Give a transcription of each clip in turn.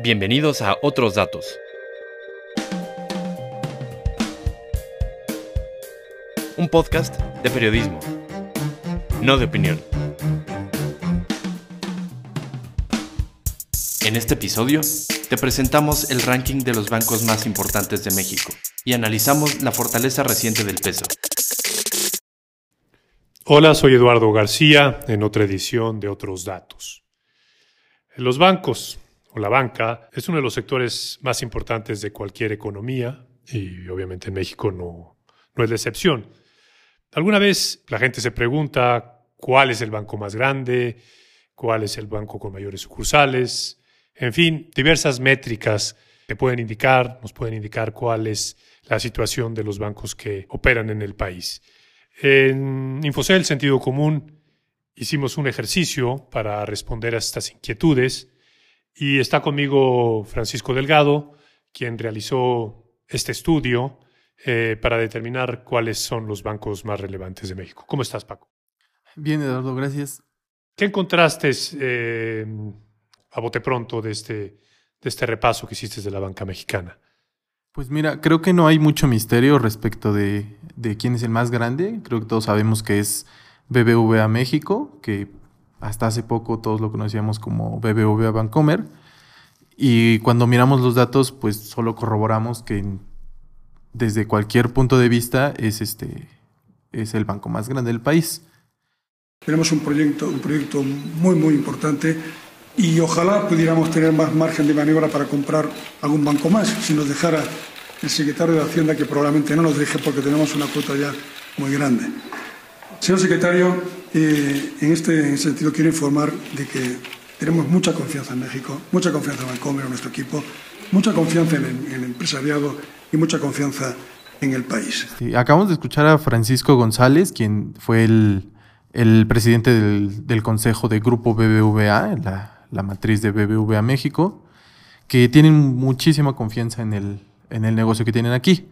Bienvenidos a Otros Datos. Un podcast de periodismo, no de opinión. En este episodio te presentamos el ranking de los bancos más importantes de México y analizamos la fortaleza reciente del peso. Hola, soy Eduardo García en otra edición de Otros Datos. Los bancos o la banca es uno de los sectores más importantes de cualquier economía y obviamente en México no, no es la excepción. Alguna vez la gente se pregunta cuál es el banco más grande, cuál es el banco con mayores sucursales, en fin, diversas métricas que pueden indicar, nos pueden indicar cuál es la situación de los bancos que operan en el país. En Infocel Sentido Común hicimos un ejercicio para responder a estas inquietudes y está conmigo Francisco Delgado, quien realizó este estudio eh, para determinar cuáles son los bancos más relevantes de México. ¿Cómo estás, Paco? Bien, Eduardo, gracias. ¿Qué encontraste eh, a bote pronto de este, de este repaso que hiciste de la banca mexicana? Pues mira, creo que no hay mucho misterio respecto de, quién es el más grande. Creo que todos sabemos que es BBVA México, que hasta hace poco todos lo conocíamos como BBVA Bancomer. Y cuando miramos los datos, pues solo corroboramos que desde cualquier punto de vista es, este, es el banco más grande del país. Tenemos un proyecto, un proyecto muy, muy importante y ojalá pudiéramos tener más margen de maniobra para comprar algún banco más, si nos dejara el secretario de Hacienda, que probablemente no nos deje porque tenemos una cuota ya muy grande. Señor secretario, eh, en, este, sentido quiero informar de que tenemos mucha confianza en México, mucha confianza en Bancomer, en nuestro equipo, mucha confianza en el, empresariado y mucha confianza en el país. acabamos de escuchar a Francisco González, quien fue el, presidente del, del, Consejo de Grupo BBVA, la, la matriz de BBVA México, que tienen muchísima confianza en el, en el negocio que tienen aquí.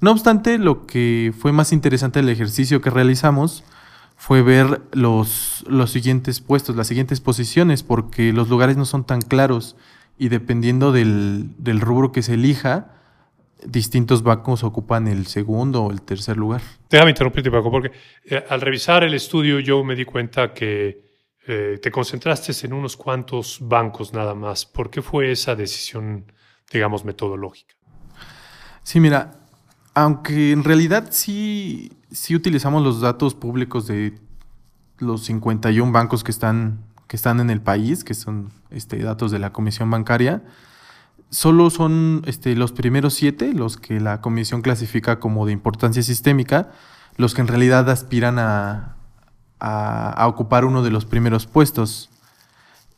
No obstante, lo que fue más interesante del ejercicio que realizamos fue ver los, los siguientes puestos, las siguientes posiciones, porque los lugares no son tan claros y dependiendo del, del rubro que se elija, distintos bancos ocupan el segundo o el tercer lugar. Déjame interrumpirte, Paco, porque eh, al revisar el estudio yo me di cuenta que eh, te concentraste en unos cuantos bancos nada más. ¿Por qué fue esa decisión, digamos, metodológica? Sí, mira, aunque en realidad sí, sí utilizamos los datos públicos de los 51 bancos que están, que están en el país, que son este, datos de la Comisión Bancaria, solo son este, los primeros siete los que la Comisión clasifica como de importancia sistémica, los que en realidad aspiran a, a, ocupar uno de los primeros puestos.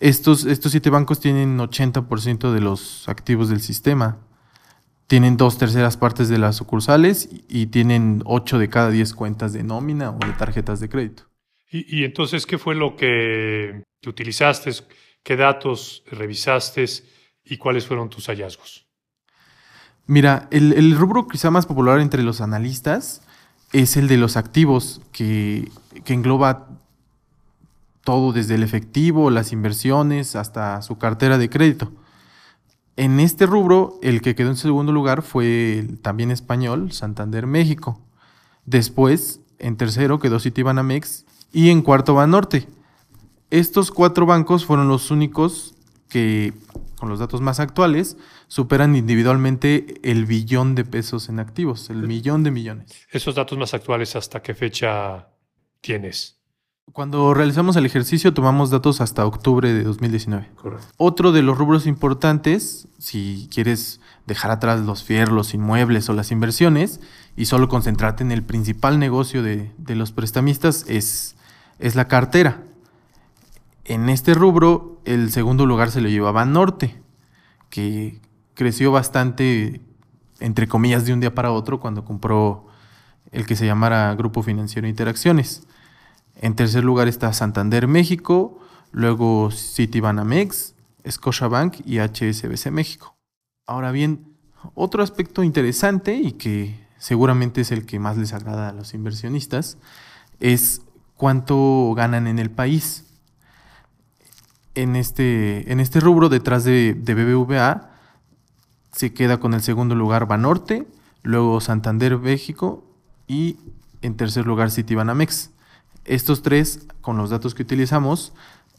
Estos, estos siete bancos tienen 80% de los activos del sistema. Tienen dos terceras partes de las sucursales y tienen ocho de cada diez cuentas de nómina o de tarjetas de crédito. ¿Y, entonces qué fue lo que, utilizaste? ¿Qué datos revisaste? ¿Y cuáles fueron tus hallazgos? Mira, el, el rubro quizá más popular entre los analistas es el de los activos, que, engloba todo desde el efectivo, las inversiones, hasta su cartera de crédito. En este rubro, el que quedó en segundo lugar fue también español, Santander México. Después, en tercero quedó Citibanamex y en cuarto Banorte. Estos cuatro bancos fueron los únicos que, con los datos más actuales, superan individualmente el billón de pesos en activos, el millón de millones. ¿Esos datos más actuales hasta qué fecha tienes? Cuando realizamos el ejercicio tomamos datos hasta octubre de 2019. Correcto. Otro de los rubros importantes, si quieres dejar atrás los fierros, los inmuebles o las inversiones y solo concentrarte en el principal negocio de, los prestamistas, es, es la cartera. En este rubro, el segundo lugar se lo llevaba Norte, que creció bastante, entre comillas, de un día para otro cuando compró el que se llamara Grupo Financiero Interacciones. En tercer lugar está Santander México, luego Citibanamex, Scotiabank y HSBC México. Ahora bien, otro aspecto interesante y que seguramente es el que más les agrada a los inversionistas es cuánto ganan en el país. en este, en este rubro, detrás de, BBVA, se queda con el segundo lugar Banorte, luego Santander México y en tercer lugar Citibanamex. Estos tres, con los datos que utilizamos,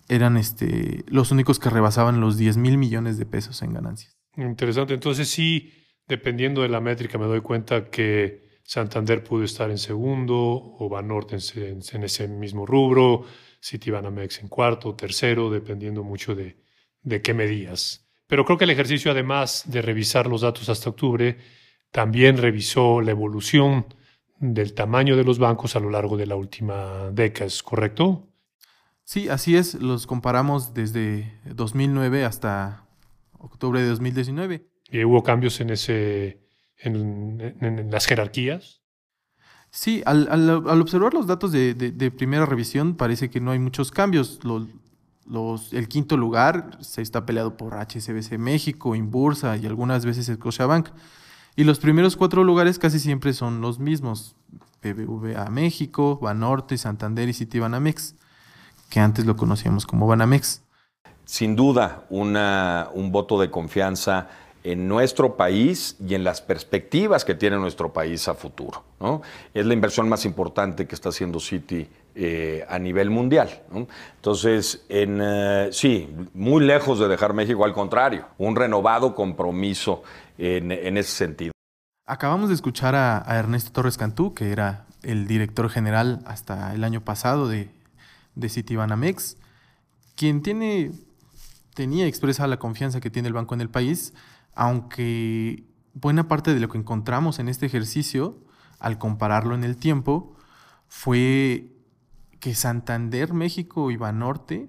eran este, los únicos que rebasaban los 10 mil millones de pesos en ganancias. Interesante. Entonces sí, dependiendo de la métrica, me doy cuenta que Santander pudo estar en segundo o Banorte en, ese mismo rubro, Citibanamex en cuarto tercero, dependiendo mucho de, de qué medías. Pero creo que el ejercicio, además de revisar los datos hasta octubre, también revisó la evolución del tamaño de los bancos a lo largo de la última década, ¿es correcto? Sí, así es. Los comparamos desde 2009 hasta octubre de 2019. ¿Y hubo cambios en, ese, en, las jerarquías? Sí, al, al, observar los datos de, de, primera revisión parece que no hay muchos cambios. Los, los, el quinto lugar se está peleado por HSBC México, Inbursa y algunas veces Scotiabank. Y los primeros cuatro lugares casi siempre son los mismos. BBVA México, Banorte, Santander y Citibanamex, que antes lo conocíamos como Banamex. Sin duda, un voto de confianza en nuestro país y en las perspectivas que tiene nuestro país a futuro. ¿no? Es la inversión más importante que está haciendo Citi eh, a nivel mundial. Entonces, en, eh, sí, muy lejos de dejar México, al contrario, un renovado compromiso en, ese sentido. Acabamos de escuchar a, Ernesto Torres Cantú, que era el director general hasta el año pasado de, de Citibanamex, quien tiene, tenía expresa la confianza que tiene el banco en el país, aunque buena parte de lo que encontramos en este ejercicio, al compararlo en el tiempo, fue que Santander, México y Banorte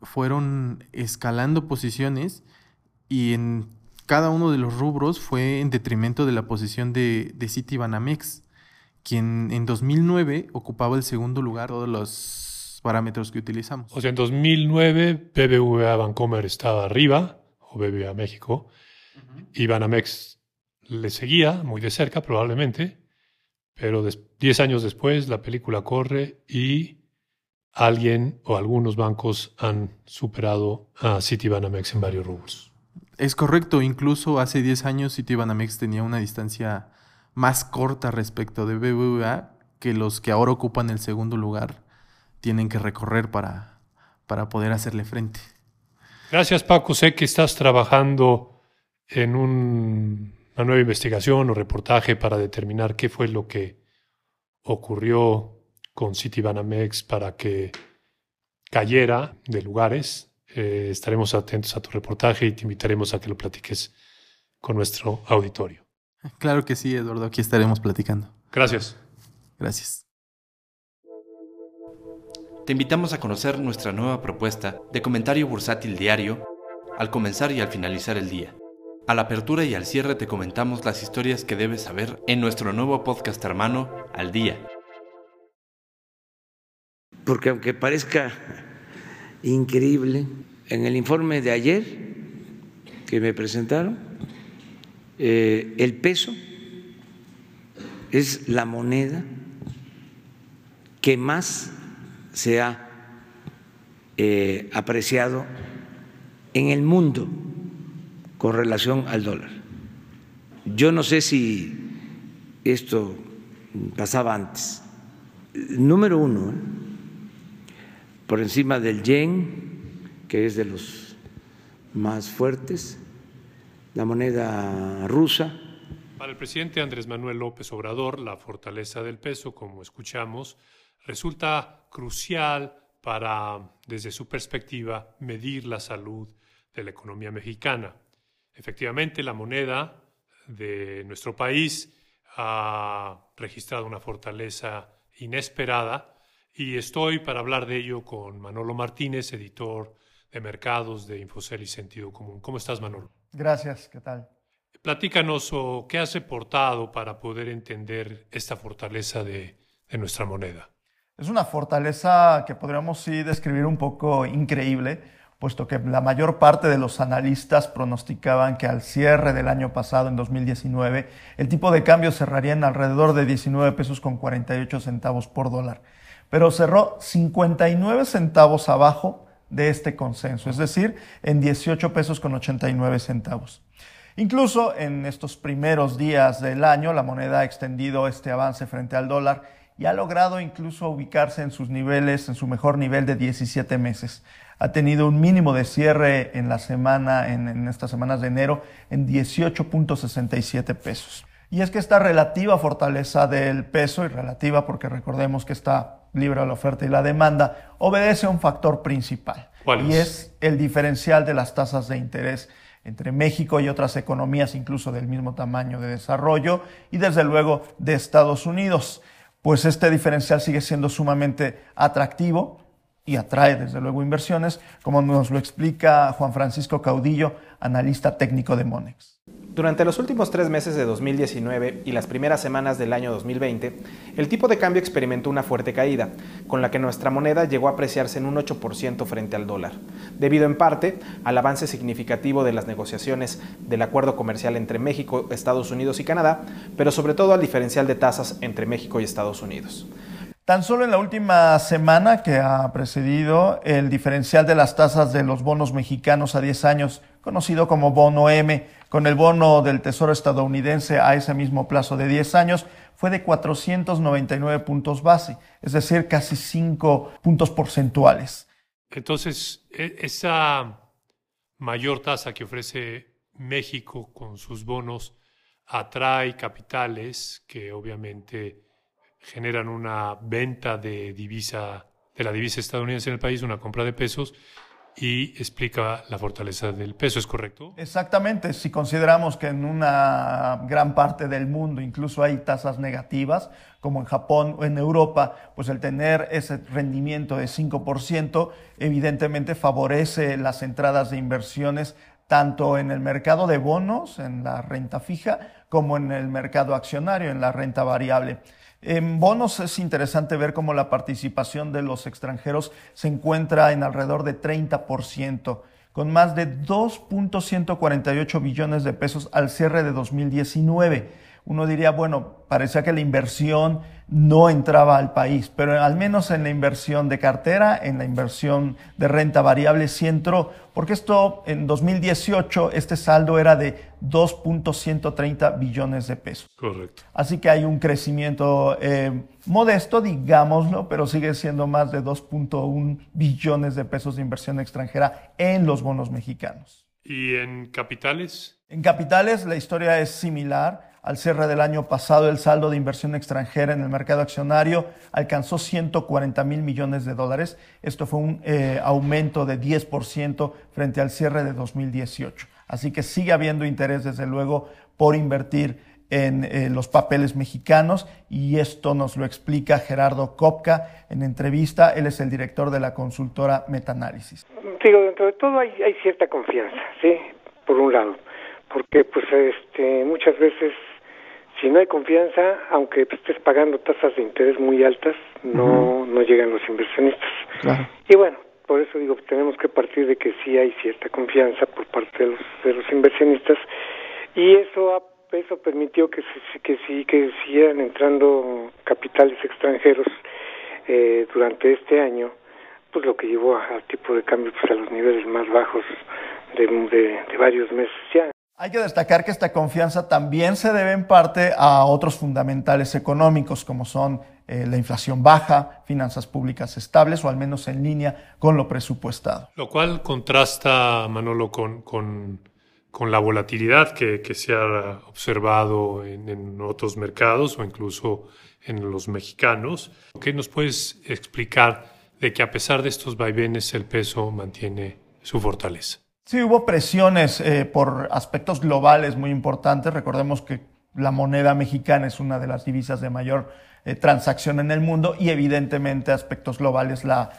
fueron escalando posiciones y en cada uno de los rubros fue en detrimento de la posición de, de Citibanamex, quien en 2009 ocupaba el segundo lugar todos los parámetros que utilizamos. O sea, en 2009 BBVA Bancomer estaba arriba, o BBVA México, y Banamex le seguía muy de cerca probablemente, pero 10 años después la película corre y alguien o algunos bancos han superado a Citibanamex en varios rubros. Es correcto, incluso hace 10 años Citibanamex tenía una distancia más corta respecto de BBVA que los que ahora ocupan el segundo lugar tienen que recorrer para, para poder hacerle frente. Gracias Paco, sé que estás trabajando en una nueva investigación o reportaje para determinar qué fue lo que ocurrió con Citibanamex para que cayera de lugares eh, estaremos atentos a tu reportaje y te invitaremos a que lo platiques con nuestro auditorio. Claro que sí, Eduardo, aquí estaremos platicando. Gracias. Gracias. Te invitamos a conocer nuestra nueva propuesta de comentario bursátil diario al comenzar y al finalizar el día. A la apertura y al cierre te comentamos las historias que debes saber en nuestro nuevo podcast hermano Al Día. Porque aunque parezca increíble. En el informe de ayer que me presentaron, eh, el peso es la moneda que más se ha eh, apreciado en el mundo con relación al dólar. Yo no sé si esto pasaba antes. Número uno, ¿eh? Por encima del yen, que es de los más fuertes, la moneda rusa. Para el presidente Andrés Manuel López Obrador, la fortaleza del peso, como escuchamos, resulta crucial para, desde su perspectiva, medir la salud de la economía mexicana. Efectivamente, la moneda de nuestro país ha registrado una fortaleza inesperada y estoy para hablar de ello con Manolo Martínez, editor de mercados de Infocel y Sentido Común. ¿Cómo estás, Manolo? Gracias, ¿qué tal? Platícanos o qué has aportado para poder entender esta fortaleza de, de nuestra moneda. Es una fortaleza que podríamos sí describir un poco increíble, puesto que la mayor parte de los analistas pronosticaban que al cierre del año pasado, en 2019, el tipo de cambio cerraría en alrededor de 19 pesos con 48 centavos por dólar pero cerró 59 centavos abajo de este consenso, es decir, en 18 pesos con 89 centavos. Incluso en estos primeros días del año, la moneda ha extendido este avance frente al dólar y ha logrado incluso ubicarse en sus niveles, en su mejor nivel de 17 meses. Ha tenido un mínimo de cierre en la semana, en, estas semanas de enero, en 18.67 pesos. Y es que esta relativa fortaleza del peso, y relativa porque recordemos que está libre a la oferta y la demanda, obedece a un factor principal. y es el diferencial de las tasas de interés entre México y otras economías incluso del mismo tamaño de desarrollo y desde luego de Estados Unidos. Pues este diferencial sigue siendo sumamente atractivo y atrae desde luego inversiones, como nos lo explica Juan Francisco Caudillo, analista técnico de Monex. Durante los últimos tres meses de 2019 y las primeras semanas del año 2020, el tipo de cambio experimentó una fuerte caída, con la que nuestra moneda llegó a apreciarse en un 8% frente al dólar, debido en parte al avance significativo de las negociaciones del acuerdo comercial entre México, Estados Unidos y Canadá, pero sobre todo al diferencial de tasas entre México y Estados Unidos. Tan solo en la última semana que ha precedido el diferencial de las tasas de los bonos mexicanos a 10 años, conocido como bono M, con el bono del Tesoro estadounidense a ese mismo plazo de 10 años, fue de 499 puntos base, es decir, casi 5 puntos porcentuales. Entonces, e, esa mayor tasa que ofrece México con sus bonos atrae capitales que obviamente generan una venta de divisa de la divisa estadounidense en el país, una compra de pesos y explica la fortaleza del peso, ¿es correcto? Exactamente, si consideramos que en una gran parte del mundo incluso hay tasas negativas, como en Japón o en Europa, pues el tener ese rendimiento de 5% evidentemente favorece las entradas de inversiones tanto en el mercado de bonos, en la renta fija, como en el mercado accionario, en la renta variable. En bonos es interesante ver cómo la participación de los extranjeros se encuentra en alrededor de 30%, con más de 2.148 billones de pesos al cierre de 2019 uno diría, bueno, parecía que la inversión no entraba al país, pero al menos en la inversión de cartera, en la inversión de renta variable sí entró, porque esto en 2018, este saldo era de 2.130 billones de pesos. Correcto. Así que hay un crecimiento eh, modesto, digámoslo, pero sigue siendo más de 2.1 billones de pesos de inversión extranjera en los bonos mexicanos. ¿Y en capitales? En capitales la historia es similar. Al cierre del año pasado, el saldo de inversión extranjera en el mercado accionario alcanzó 140 mil millones de dólares. Esto fue un eh, aumento de 10% frente al cierre de 2018. Así que sigue habiendo interés, desde luego, por invertir en eh, los papeles mexicanos y esto nos lo explica Gerardo Kopka en entrevista. Él es el director de la consultora Metaanálisis. Digo, dentro de todo hay, hay cierta confianza, ¿sí? Por un lado, porque pues este muchas veces si no hay confianza, aunque estés pagando tasas de interés muy altas, no, no llegan los inversionistas. Y bueno, por eso digo, tenemos que partir de que sí hay cierta confianza por parte de los, de los inversionistas. Y eso eso permitió que que sí que siguieran entrando capitales extranjeros eh, durante este año pues lo que llevó al tipo de cambio pues a los niveles más bajos de, de varios meses ya hay que destacar que esta confianza también se debe en parte a otros fundamentales económicos como son eh, la inflación baja, finanzas públicas estables o al menos en línea con lo presupuestado. Lo cual contrasta, Manolo, con, con, la volatilidad que, se ha observado en, en, otros mercados o incluso en los mexicanos. ¿Qué nos puedes explicar de que a pesar de estos vaivenes el peso mantiene su fortaleza? Sí, hubo presiones eh, por aspectos globales muy importantes. Recordemos que la moneda mexicana es una de las divisas de mayor eh, transacción en el mundo y evidentemente aspectos globales la,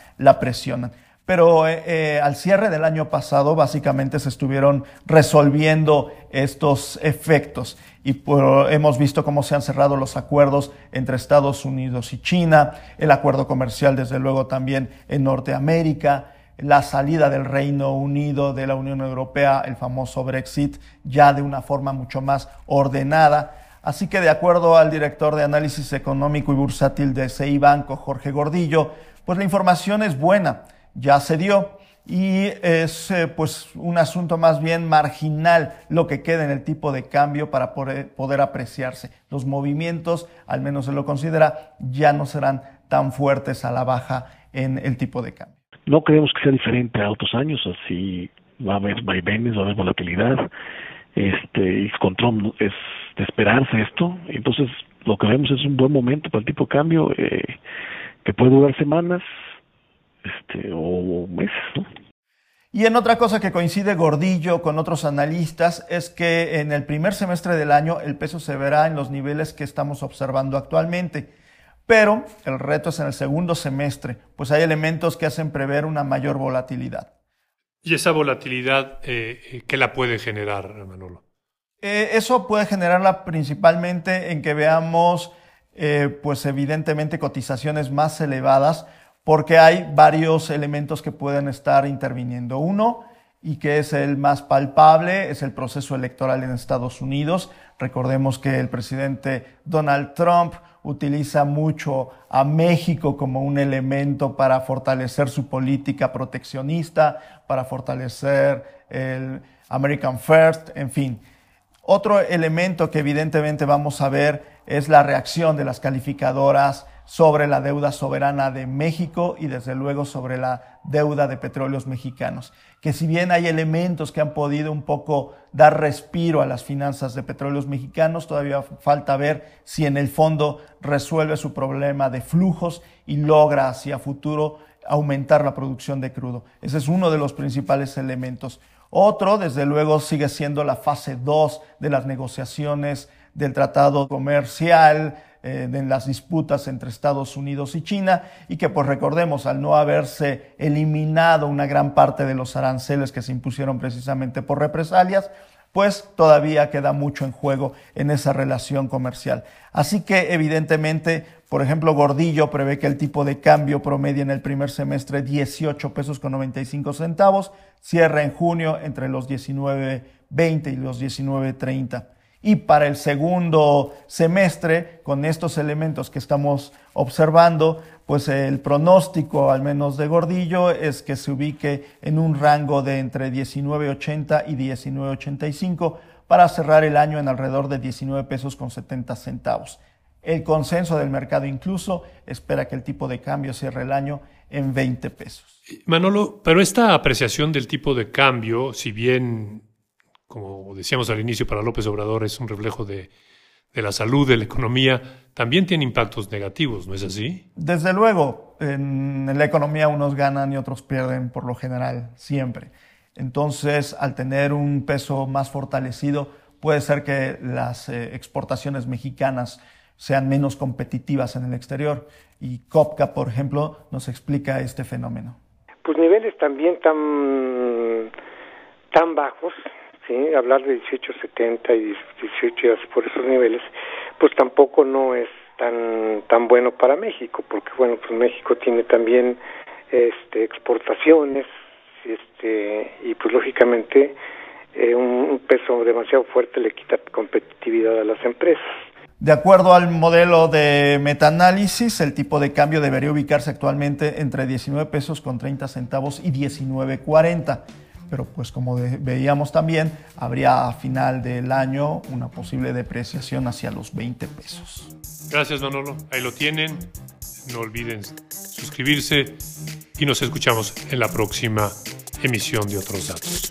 presionan. Pero eh, al cierre del año pasado básicamente se estuvieron resolviendo estos efectos y hemos visto cómo se han cerrado los acuerdos entre Estados Unidos y China, el acuerdo comercial desde luego también en Norteamérica, la salida del Reino Unido de la Unión Europea, el famoso Brexit, ya de una forma mucho más ordenada. Así que de acuerdo al director de análisis económico y bursátil de CI Banco, Jorge Gordillo, pues la información es buena, ya se dio y es eh, pues un asunto más bien marginal lo que queda en el tipo de cambio para poder, poder apreciarse. Los movimientos, al menos se lo considera, ya no serán tan fuertes a la baja en el tipo de cambio. No creemos que sea diferente a otros años, así va a haber vaivenes, va a haber volatilidad, este, y con Trump es de esperarse esto, entonces lo que vemos es un buen momento para el tipo de cambio eh, que puede durar semanas este, o meses. Y en otra cosa que coincide Gordillo con otros analistas es que en el primer semestre del año el peso se verá en los niveles que estamos observando actualmente. Pero el reto es en el segundo semestre, pues hay elementos que hacen prever una mayor volatilidad. ¿Y esa volatilidad eh, qué la puede generar, Manolo? Eh, eso puede generarla principalmente en que veamos, eh, pues evidentemente, cotizaciones más elevadas, porque hay varios elementos que pueden estar interviniendo. Uno, y que es el más palpable, es el proceso electoral en Estados Unidos. Recordemos que el presidente Donald Trump utiliza mucho a México como un elemento para fortalecer su política proteccionista, para fortalecer el American First, en fin. Otro elemento que evidentemente vamos a ver es la reacción de las calificadoras sobre la deuda soberana de México y desde luego sobre la deuda de petróleos mexicanos. Que si bien hay elementos que han podido un poco dar respiro a las finanzas de petróleos mexicanos, todavía falta ver si en el fondo resuelve su problema de flujos y logra hacia futuro aumentar la producción de crudo. Ese es uno de los principales elementos. Otro, desde luego, sigue siendo la fase 2 de las negociaciones del tratado comercial, eh, en las disputas entre Estados Unidos y China y que pues recordemos al no haberse eliminado una gran parte de los aranceles que se impusieron precisamente por represalias, pues todavía queda mucho en juego en esa relación comercial. Así que evidentemente, por ejemplo, Gordillo prevé que el tipo de cambio promedia en el primer semestre 18 pesos con 95 centavos, cierra en junio entre los 19.20 y los 19.30. Y para el segundo semestre, con estos elementos que estamos observando, pues el pronóstico, al menos de Gordillo, es que se ubique en un rango de entre 19.80 y 19.85 para cerrar el año en alrededor de 19 pesos con 70 centavos. El consenso del mercado incluso espera que el tipo de cambio cierre el año en 20 pesos. Manolo, pero esta apreciación del tipo de cambio, si bien como decíamos al inicio, para López Obrador es un reflejo de, la salud, de la economía, también tiene impactos negativos, ¿no es así? Desde luego, en la economía unos ganan y otros pierden por lo general, siempre. Entonces, al tener un peso más fortalecido, puede ser que las eh, exportaciones mexicanas sean menos competitivas en el exterior. Y COPCA, por ejemplo, nos explica este fenómeno. Pues niveles también tan, tan bajos ¿sí? hablar de 1870 y 18 por esos niveles, pues tampoco no es tan tan bueno para México, porque bueno, pues México tiene también este exportaciones, este y pues lógicamente eh, un, peso demasiado fuerte le quita competitividad a las empresas. De acuerdo al modelo de metaanálisis, el tipo de cambio debería ubicarse actualmente entre 19 pesos con 30 centavos y 19.40 pero pues como veíamos también, habría a final del año una posible depreciación hacia los 20 pesos. Gracias Manolo, ahí lo tienen, no olviden suscribirse y nos escuchamos en la próxima emisión de otros datos.